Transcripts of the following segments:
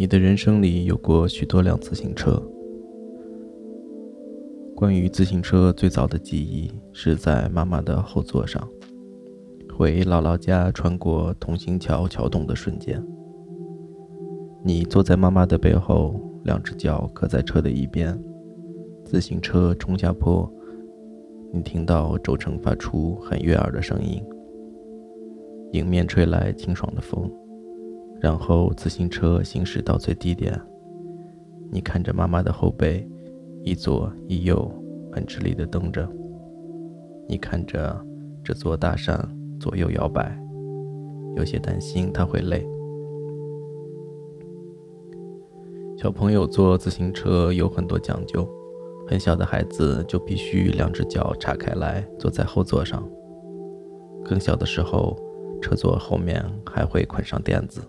你的人生里有过许多辆自行车。关于自行车最早的记忆是在妈妈的后座上，回姥姥家穿过同心桥桥洞的瞬间。你坐在妈妈的背后，两只脚搁在车的一边，自行车冲下坡，你听到轴承发出很悦耳的声音，迎面吹来清爽的风。然后自行车行驶到最低点，你看着妈妈的后背，一左一右，很吃力地蹬着。你看着这座大山左右摇摆，有些担心它会累。小朋友坐自行车有很多讲究，很小的孩子就必须两只脚岔开来坐在后座上。更小的时候，车座后面还会捆上垫子。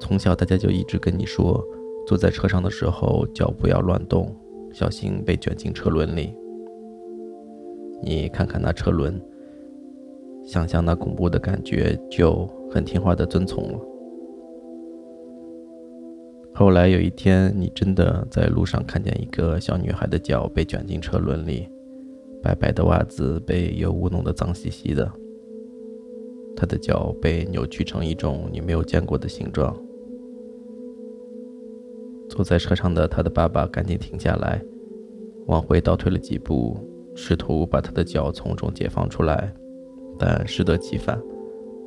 从小，大家就一直跟你说，坐在车上的时候脚不要乱动，小心被卷进车轮里。你看看那车轮，想象那恐怖的感觉，就很听话的遵从了。后来有一天，你真的在路上看见一个小女孩的脚被卷进车轮里，白白的袜子被油污弄得脏兮兮的，她的脚被扭曲成一种你没有见过的形状。坐在车上的他的爸爸赶紧停下来，往回倒退了几步，试图把他的脚从中解放出来，但适得其反，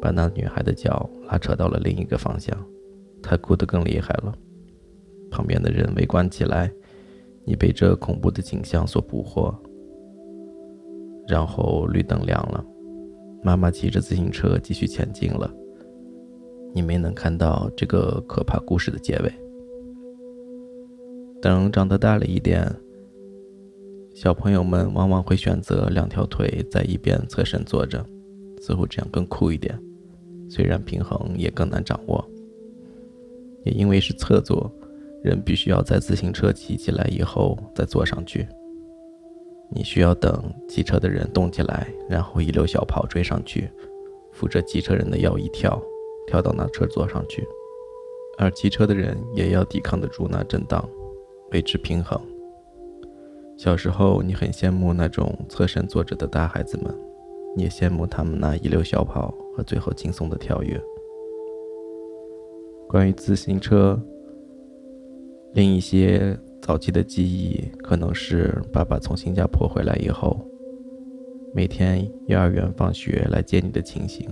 把那女孩的脚拉扯到了另一个方向。他哭得更厉害了，旁边的人围观起来。你被这恐怖的景象所捕获。然后绿灯亮了，妈妈骑着自行车继续前进了。你没能看到这个可怕故事的结尾。等长得大了一点，小朋友们往往会选择两条腿在一边侧身坐着，似乎这样更酷一点。虽然平衡也更难掌握，也因为是侧坐，人必须要在自行车骑起来以后再坐上去。你需要等骑车的人动起来，然后一溜小跑追上去，扶着骑车人的腰一跳，跳到那车座上去，而骑车的人也要抵抗得住那震荡。维持平衡。小时候，你很羡慕那种侧身坐着的大孩子们，你也羡慕他们那一溜小跑和最后轻松的跳跃。关于自行车，另一些早期的记忆，可能是爸爸从新加坡回来以后，每天幼儿园放学来接你的情形。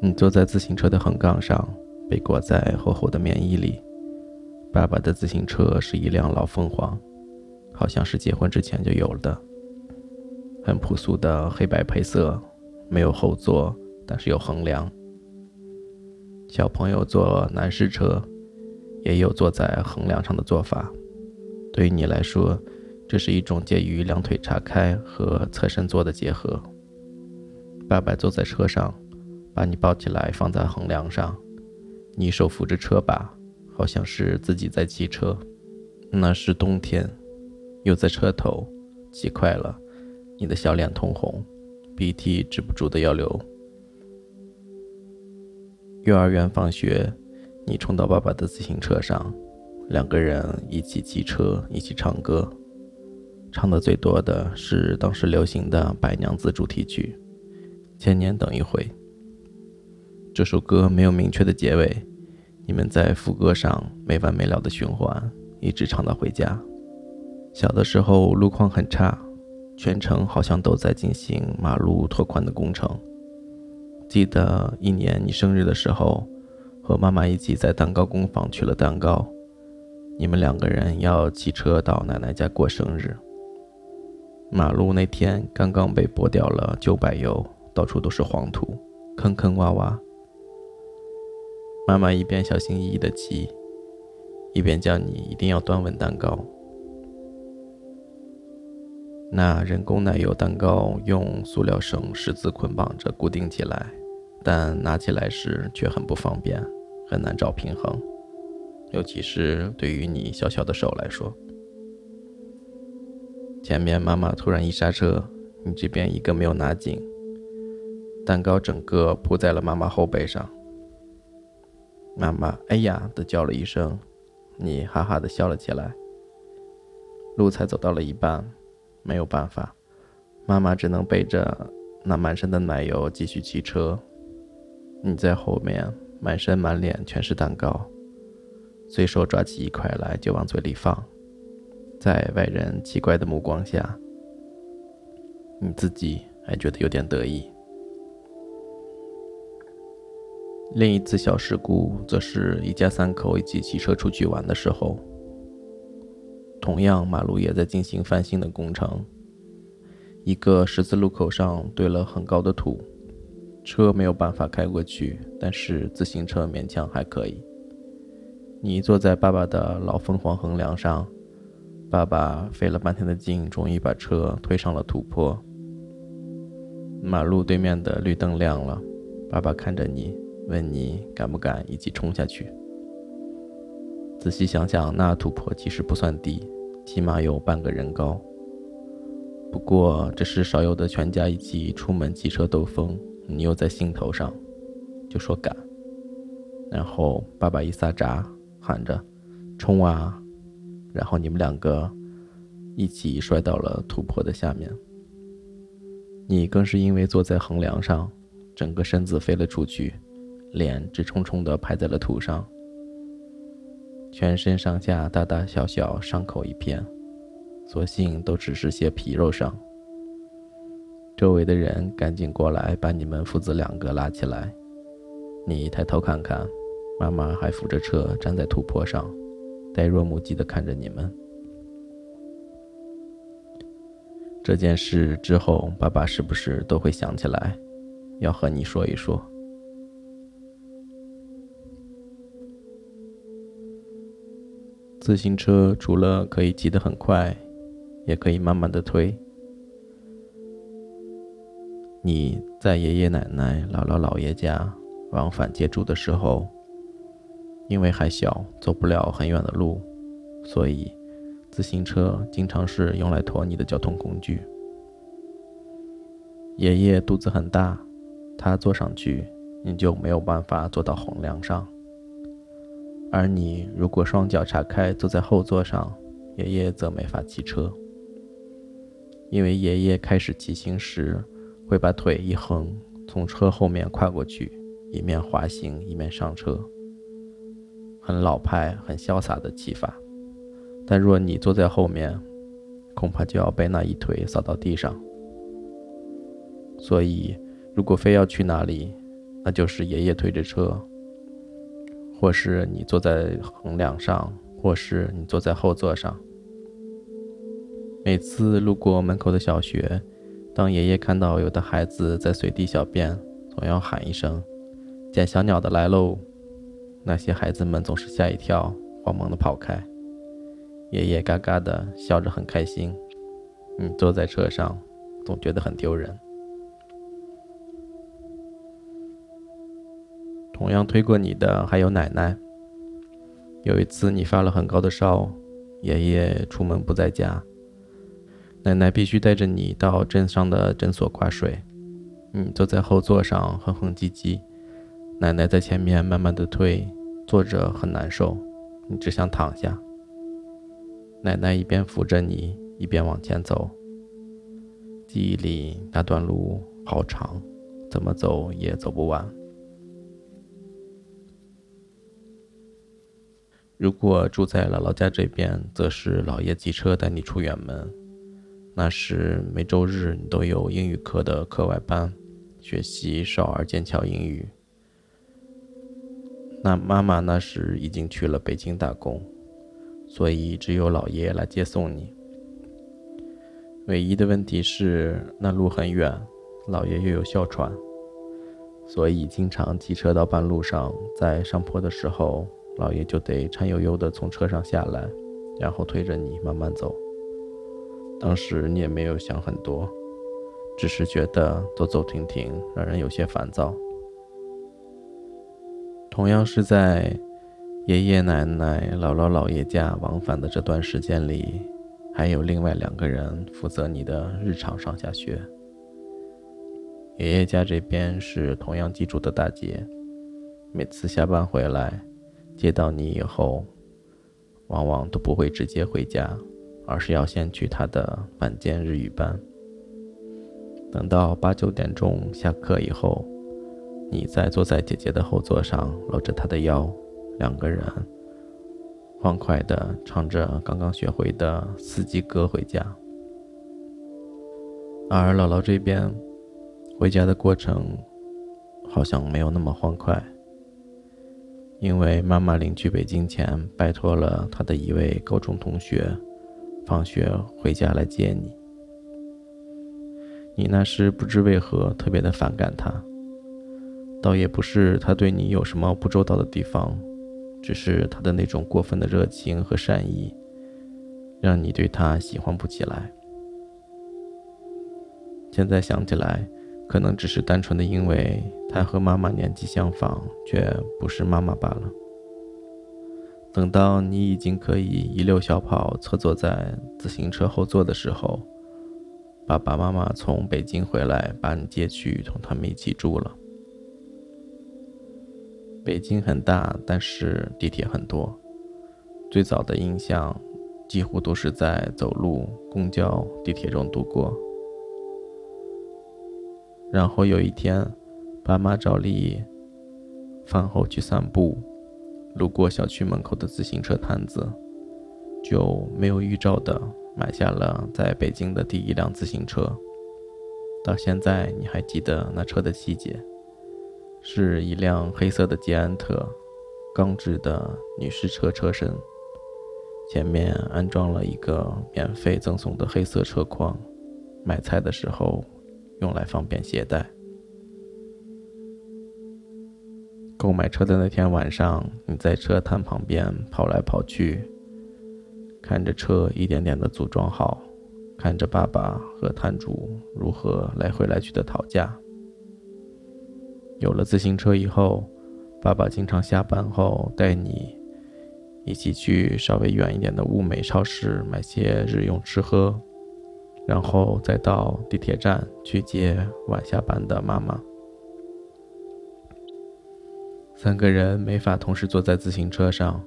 你坐在自行车的横杠上，被裹在厚厚的棉衣里。爸爸的自行车是一辆老凤凰，好像是结婚之前就有了的，很朴素的黑白配色，没有后座，但是有横梁。小朋友坐男士车，也有坐在横梁上的做法。对于你来说，这是一种介于两腿岔开和侧身坐的结合。爸爸坐在车上，把你抱起来放在横梁上，你手扶着车把。好像是自己在骑车，那是冬天，又在车头，骑快了，你的小脸通红，鼻涕止不住的要流。幼儿园放学，你冲到爸爸的自行车上，两个人一起骑车，一起唱歌，唱的最多的是当时流行的《白娘子》主题曲，《千年等一回》。这首歌没有明确的结尾。你们在副歌上没完没了的循环，一直唱到回家。小的时候路况很差，全程好像都在进行马路拓宽的工程。记得一年你生日的时候，和妈妈一起在蛋糕工坊取了蛋糕。你们两个人要骑车到奶奶家过生日。马路那天刚刚被剥掉了旧柏油，到处都是黄土，坑坑洼洼。妈妈一边小心翼翼地骑，一边叫你一定要端稳蛋糕。那人工奶油蛋糕用塑料绳十字捆绑着固定起来，但拿起来时却很不方便，很难找平衡，尤其是对于你小小的手来说。前面妈妈突然一刹车，你这边一个没有拿紧，蛋糕整个扑在了妈妈后背上。妈妈“哎呀”的叫了一声，你哈哈的笑了起来。路才走到了一半，没有办法，妈妈只能背着那满身的奶油继续骑车。你在后面，满身满脸全是蛋糕，随手抓起一块来就往嘴里放，在外人奇怪的目光下，你自己还觉得有点得意。另一次小事故，则是一家三口一起骑车出去玩的时候。同样，马路也在进行翻新的工程。一个十字路口上堆了很高的土，车没有办法开过去，但是自行车勉强还可以。你坐在爸爸的老凤凰横梁上，爸爸费了半天的劲，终于把车推上了土坡。马路对面的绿灯亮了，爸爸看着你。问你敢不敢一起冲下去？仔细想想，那土坡其实不算低，起码有半个人高。不过这是少有的全家一起出门骑车兜风，你又在兴头上，就说敢。然后爸爸一撒闸，喊着冲啊！然后你们两个一起摔到了土坡的下面。你更是因为坐在横梁上，整个身子飞了出去。脸直冲冲地拍在了土上，全身上下大大小小伤口一片，所幸都只是些皮肉伤。周围的人赶紧过来把你们父子两个拉起来。你抬头看看，妈妈还扶着车站在土坡上，呆若木鸡地看着你们。这件事之后，爸爸是不是都会想起来，要和你说一说？自行车除了可以骑得很快，也可以慢慢的推。你在爷爷奶奶、姥姥姥爷家往返借住的时候，因为还小，走不了很远的路，所以自行车经常是用来驮你的交通工具。爷爷肚子很大，他坐上去，你就没有办法坐到横梁上。而你如果双脚岔开坐在后座上，爷爷则没法骑车，因为爷爷开始骑行时会把腿一横，从车后面跨过去，一面滑行一面上车，很老派、很潇洒的骑法。但若你坐在后面，恐怕就要被那一腿扫到地上。所以，如果非要去哪里，那就是爷爷推着车。或是你坐在横梁上，或是你坐在后座上。每次路过门口的小学，当爷爷看到有的孩子在随地小便，总要喊一声：“捡小鸟的来喽！”那些孩子们总是吓一跳，慌忙的跑开。爷爷嘎嘎的笑着，很开心。你坐在车上，总觉得很丢人。同样推过你的还有奶奶。有一次你发了很高的烧，爷爷出门不在家，奶奶必须带着你到镇上的诊所挂水。你坐在后座上哼哼唧唧，奶奶在前面慢慢的推，坐着很难受，你只想躺下。奶奶一边扶着你，一边往前走。记忆里那段路好长，怎么走也走不完。如果住在姥姥家这边，则是姥爷骑车带你出远门。那时每周日你都有英语课的课外班，学习少儿剑桥英语。那妈妈那时已经去了北京打工，所以只有姥爷来接送你。唯一的问题是那路很远，姥爷又有哮喘，所以经常骑车到半路上，在上坡的时候。老爷就得颤悠悠地从车上下来，然后推着你慢慢走。当时你也没有想很多，只是觉得走走停停让人有些烦躁。同样是在爷爷奶奶、姥姥姥爷家往返的这段时间里，还有另外两个人负责你的日常上下学。爷爷家这边是同样记住的大姐，每次下班回来。接到你以后，往往都不会直接回家，而是要先去他的晚间日语班。等到八九点钟下课以后，你再坐在姐姐的后座上，搂着她的腰，两个人欢快地唱着刚刚学会的四季歌回家。而姥姥这边，回家的过程好像没有那么欢快，因为妈妈临去北京前，拜托了她的一位高中同学，放学回家来接你。你那时不知为何特别的反感他，倒也不是他对你有什么不周到的地方，只是他的那种过分的热情和善意，让你对他喜欢不起来。现在想起来，可能只是单纯的因为他和妈妈年纪相仿，却不是妈妈罢了。等到你已经可以一溜小跑侧坐在自行车后座的时候，爸爸妈妈从北京回来，把你接去同他们一起住了。北京很大，但是地铁很多。最早的印象，几乎都是在走路、公交、地铁中度过。然后有一天，爸妈照例饭后去散步，路过小区门口的自行车摊子，就没有预兆的买下了在北京的第一辆自行车。到现在你还记得那车的细节，是一辆黑色的捷安特，钢制的女士车车身，前面安装了一个免费赠送的黑色车筐，买菜的时候。用来方便携带。购买车的那天晚上，你在车摊旁边跑来跑去，看着车一点点的组装好，看着爸爸和摊主如何来回来去的讨价。有了自行车以后，爸爸经常下班后带你一起去稍微远一点的物美超市买些日用吃喝。然后再到地铁站去接晚下班的妈妈。三个人没法同时坐在自行车上，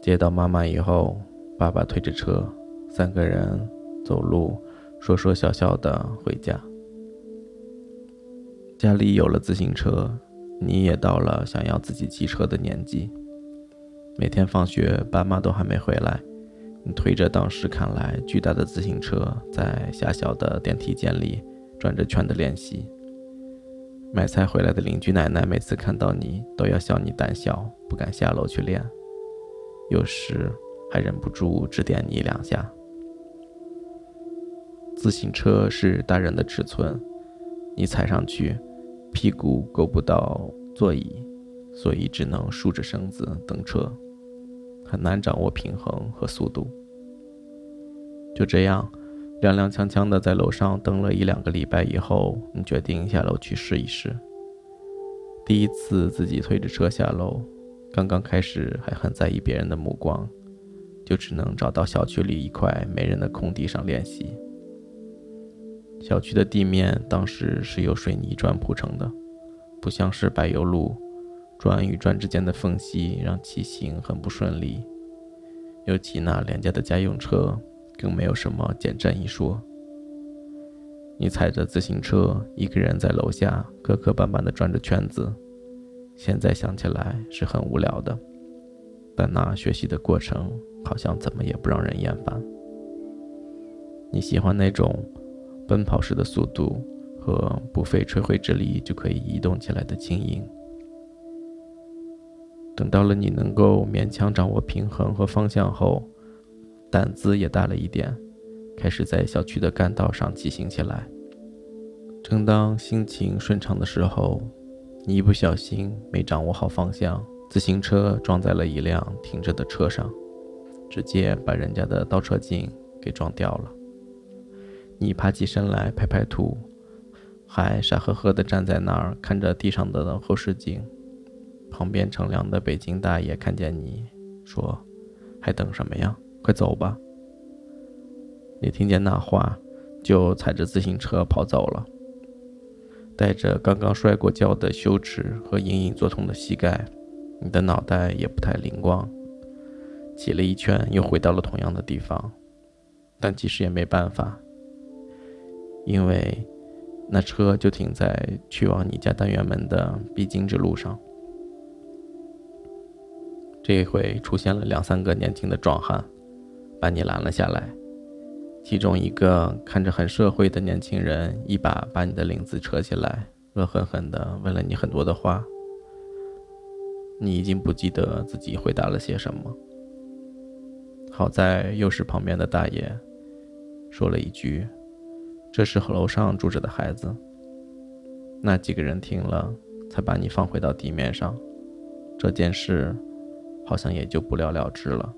接到妈妈以后，爸爸推着车，三个人走路，说说笑笑的回家。家里有了自行车，你也到了想要自己骑车的年纪。每天放学，爸妈都还没回来。你推着当时看来巨大的自行车，在狭小的电梯间里转着圈的练习。买菜回来的邻居奶奶每次看到你，都要笑你胆小，不敢下楼去练，有时还忍不住指点你两下。自行车是大人的尺寸，你踩上去，屁股够不到座椅，所以只能竖着身子等车。很难掌握平衡和速度。就这样，踉踉跄跄的在楼上等了一两个礼拜以后，你决定下楼去试一试。第一次自己推着车下楼，刚刚开始还很在意别人的目光，就只能找到小区里一块没人的空地上练习。小区的地面当时是由水泥砖铺成的，不像是柏油路。砖与砖之间的缝隙让骑行很不顺利，尤其那廉价的家用车更没有什么减震一说。你踩着自行车，一个人在楼下磕磕绊绊地转着圈子，现在想起来是很无聊的，但那学习的过程好像怎么也不让人厌烦。你喜欢那种奔跑时的速度和不费吹灰之力就可以移动起来的轻盈。等到了你能够勉强掌握平衡和方向后，胆子也大了一点，开始在小区的干道上骑行起来。正当心情顺畅的时候，你一不小心没掌握好方向，自行车撞在了一辆停着的车上，直接把人家的倒车镜给撞掉了。你爬起身来拍拍土，还傻呵呵地站在那儿看着地上的后视镜。旁边乘凉的北京大爷看见你，说：“还等什么呀？快走吧！”你听见那话，就踩着自行车跑走了，带着刚刚摔过跤的羞耻和隐隐作痛的膝盖，你的脑袋也不太灵光，骑了一圈又回到了同样的地方，但其实也没办法，因为那车就停在去往你家单元门的必经之路上。这回出现了两三个年轻的壮汉，把你拦了下来。其中一个看着很社会的年轻人，一把把你的领子扯起来，恶狠狠地问了你很多的话。你已经不记得自己回答了些什么。好在又是旁边的大爷说了一句：“这是楼上住着的孩子。”那几个人听了，才把你放回到地面上。这件事好像也就不了了之了。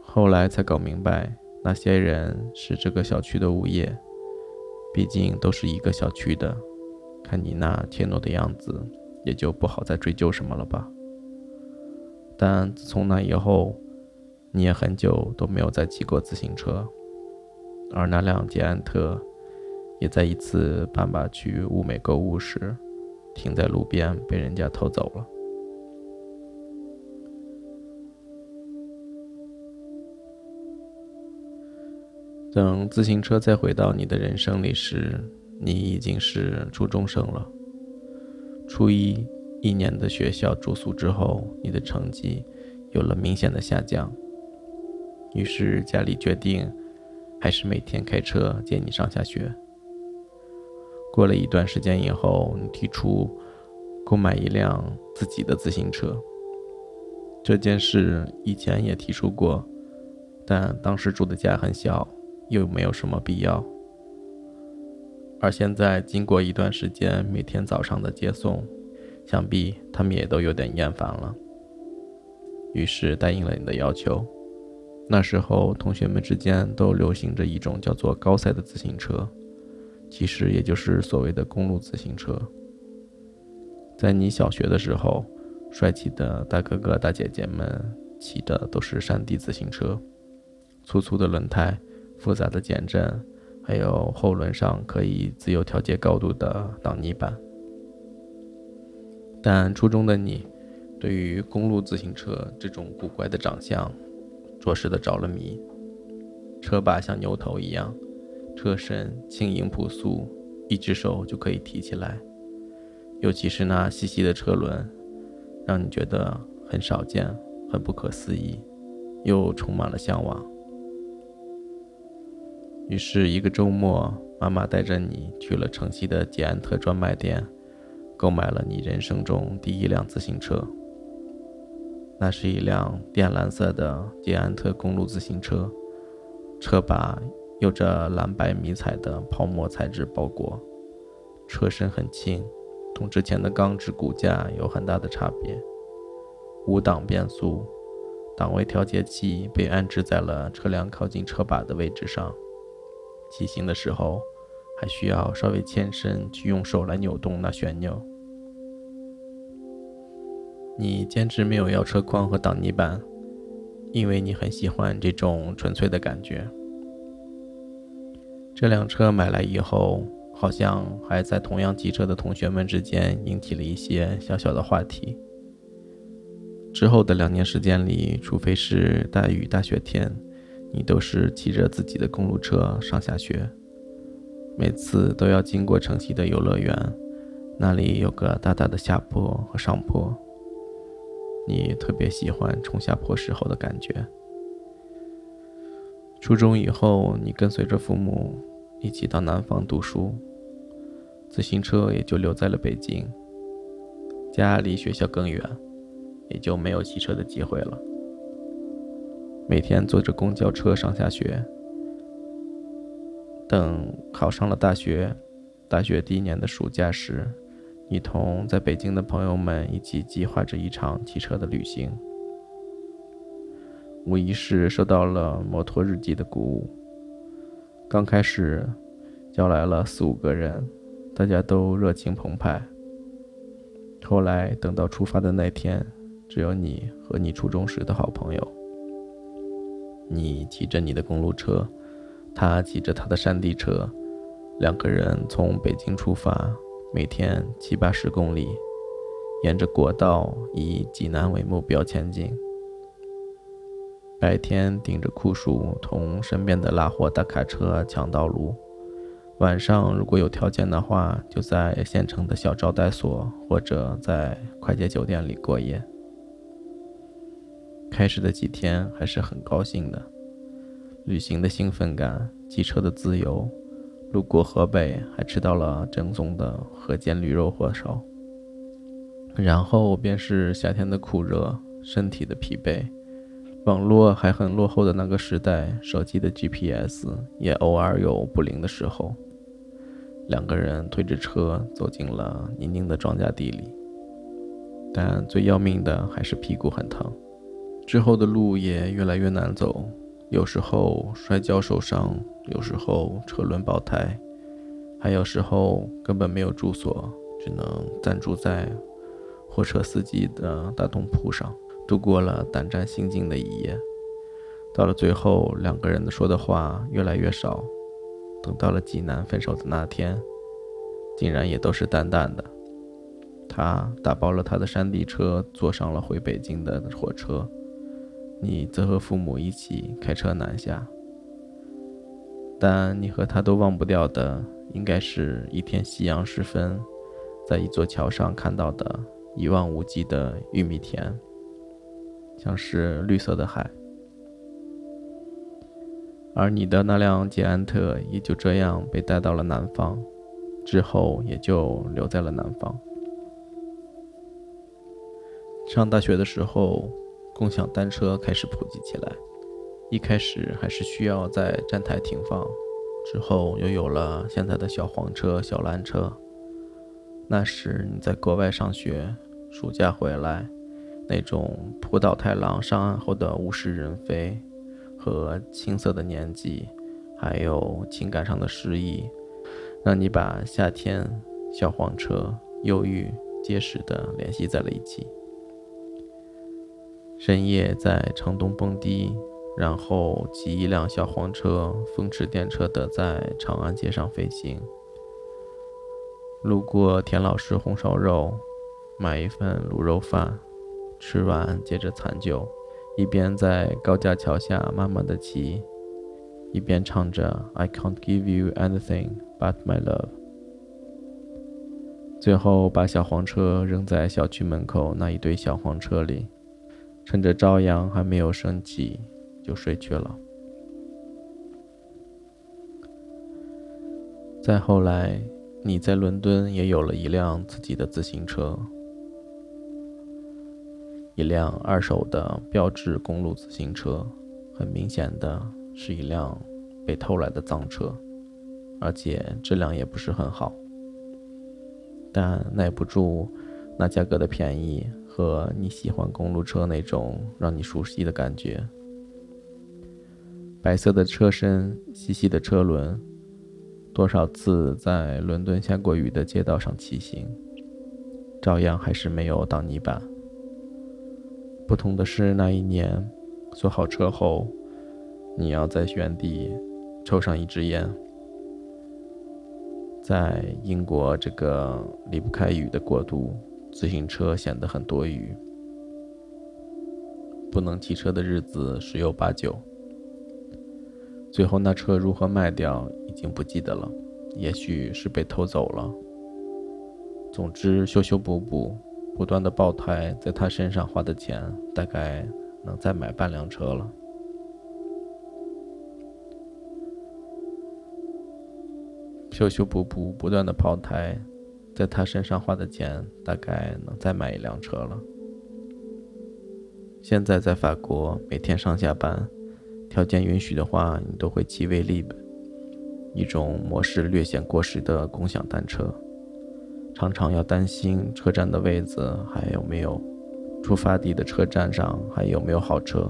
后来才搞明白。那些人是这个小区的物业，毕竟都是一个小区的。看你那怯懦的样子，也就不好再追究什么了吧。但自从那以后，你也很久都没有再骑过自行车，而那辆捷安特，也在一次爸爸去物美购物时，停在路边被人家偷走了。等自行车再回到你的人生里时，你已经是初中生了。初一一年的学校住宿之后，你的成绩有了明显的下降。于是家里决定，还是每天开车接你上下学。过了一段时间以后，你提出购买一辆自己的自行车。这件事以前也提出过，但当时住的家很小。又没有什么必要，而现在经过一段时间每天早上的接送，想必他们也都有点厌烦了，于是答应了你的要求。那时候同学们之间都流行着一种叫做高赛的自行车，其实也就是所谓的公路自行车。在你小学的时候，帅气的大哥哥大姐姐们骑的都是山地自行车，粗粗的轮胎。复杂的减震，还有后轮上可以自由调节高度的挡泥板。但初中的你，对于公路自行车这种古怪的长相，着实的着了迷。车把像牛头一样，车身轻盈朴素，一只手就可以提起来。尤其是那细细的车轮，让你觉得很少见、很不可思议，又充满了向往。于是，一个周末，妈妈带着你去了城西的捷安特专卖店，购买了你人生中第一辆自行车。那是一辆靛蓝色的捷安特公路自行车，车把有着蓝白迷彩的泡沫材质包裹，车身很轻，同之前的钢制骨架有很大的差别。五档变速，档位调节器被安置在了车辆靠近车把的位置上。骑行的时候，还需要稍微欠身去用手来扭动那旋钮。你坚持没有要车筐和挡泥板，因为你很喜欢这种纯粹的感觉。这辆车买来以后，好像还在同样骑车的同学们之间引起了一些小小的话题。之后的两年时间里，除非是大雨大雪天。你都是骑着自己的公路车上下学，每次都要经过城西的游乐园，那里有个大大的下坡和上坡。你特别喜欢冲下坡时候的感觉。初中以后，你跟随着父母一起到南方读书，自行车也就留在了北京。家离学校更远，也就没有骑车的机会了。每天坐着公交车上下学，等考上了大学，大学第一年的暑假时，你同在北京的朋友们一起计划着一场骑车的旅行。无疑是受到了摩托日记的鼓舞。刚开始，叫来了四五个人，大家都热情澎湃。后来等到出发的那天，只有你和你初中时的好朋友。你骑着你的公路车，他骑着他的山地车，两个人从北京出发，每天七八十公里，沿着国道以济南为目标前进。白天顶着酷暑，同身边的拉货大卡车抢道路；晚上如果有条件的话，就在县城的小招待所或者在快捷酒店里过夜。开始的几天还是很高兴的，旅行的兴奋感，骑车的自由，路过河北还吃到了正宗的河间驴肉火烧。然后便是夏天的酷热，身体的疲惫。网络还很落后的那个时代，手机的 GPS 也偶尔有不灵的时候。两个人推着车走进了泥泞的庄稼地里，但最要命的还是屁股很疼。之后的路也越来越难走，有时候摔跤受伤，有时候车轮爆胎，还有时候根本没有住所，只能暂住在货车司机的大通铺上。度过了胆战心惊的一夜，到了最后，两个人说的话越来越少。等到了济南分手的那天，竟然也都是淡淡的。他打包了他的山地车，坐上了回北京的火车，你则和父母一起开车南下。但你和他都忘不掉的，应该是一天夕阳时分，在一座桥上看到的一望无际的玉米田。像是绿色的海，而你的那辆捷安特也就这样被带到了南方，之后也就留在了南方。上大学的时候，共享单车开始普及起来，一开始还是需要在站台停放，之后又有了现在的小黄车、小蓝车。那时你在国外上学，暑假回来。那种浦岛太郎上岸后的物是人非，和青涩的年纪，还有情感上的失意，让你把夏天、小黄车、忧郁结实的联系在了一起。深夜在城东蹦迪，然后骑一辆小黄车，风驰电掣的在长安街上飞行，路过田老师红烧肉，买一份卤肉饭。吃完，接着残酒，一边在高架桥下慢慢的骑，一边唱着 "I can't give you anything but my love"。最后把小黄车扔在小区门口那一堆小黄车里，趁着朝阳还没有升起，就睡去了。再后来，你在伦敦也有了一辆自己的自行车。一辆二手的标致公路自行车，很明显的是一辆被偷来的脏车，而且质量也不是很好，但耐不住那价格的便宜和你喜欢公路车那种让你熟悉的感觉。白色的车身，细细的车轮，多少次在伦敦下过雨的街道上骑行，照样还是没有挡泥板。不同的是，那一年锁好车后，你要在原地抽上一支烟。在英国这个离不开雨的国度，自行车显得很多余。不能骑车的日子十有八九。最后那车如何卖掉，已经不记得了，也许是被偷走了。总之，修修补补。不断的爆胎，在他身上花的钱大概能再买半辆车了。修修补补，不断的爆胎，在他身上花的钱大概能再买一辆车了。现在在法国，每天上下班，条件允许的话，你都会骑 v l i b 一种模式略显过时的共享单车。常常要担心车站的位子还有没有，出发地的车站上还有没有好车。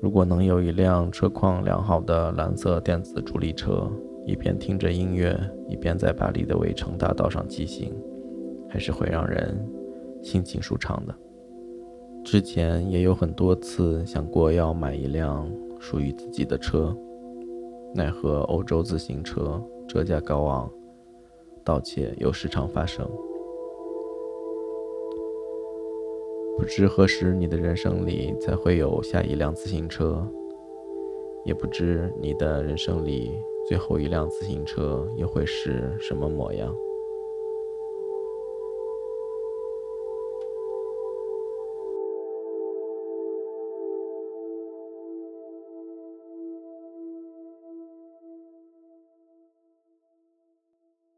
如果能有一辆车况良好的蓝色电子助力车，一边听着音乐，一边在巴黎的围城大道上骑行，还是会让人心情舒畅的。之前也有很多次想过要买一辆属于自己的车，奈何欧洲自行车折价高昂。盗窃又时常发生。不知何时你的人生里才会有下一辆自行车，也不知你的人生里最后一辆自行车又会是什么模样。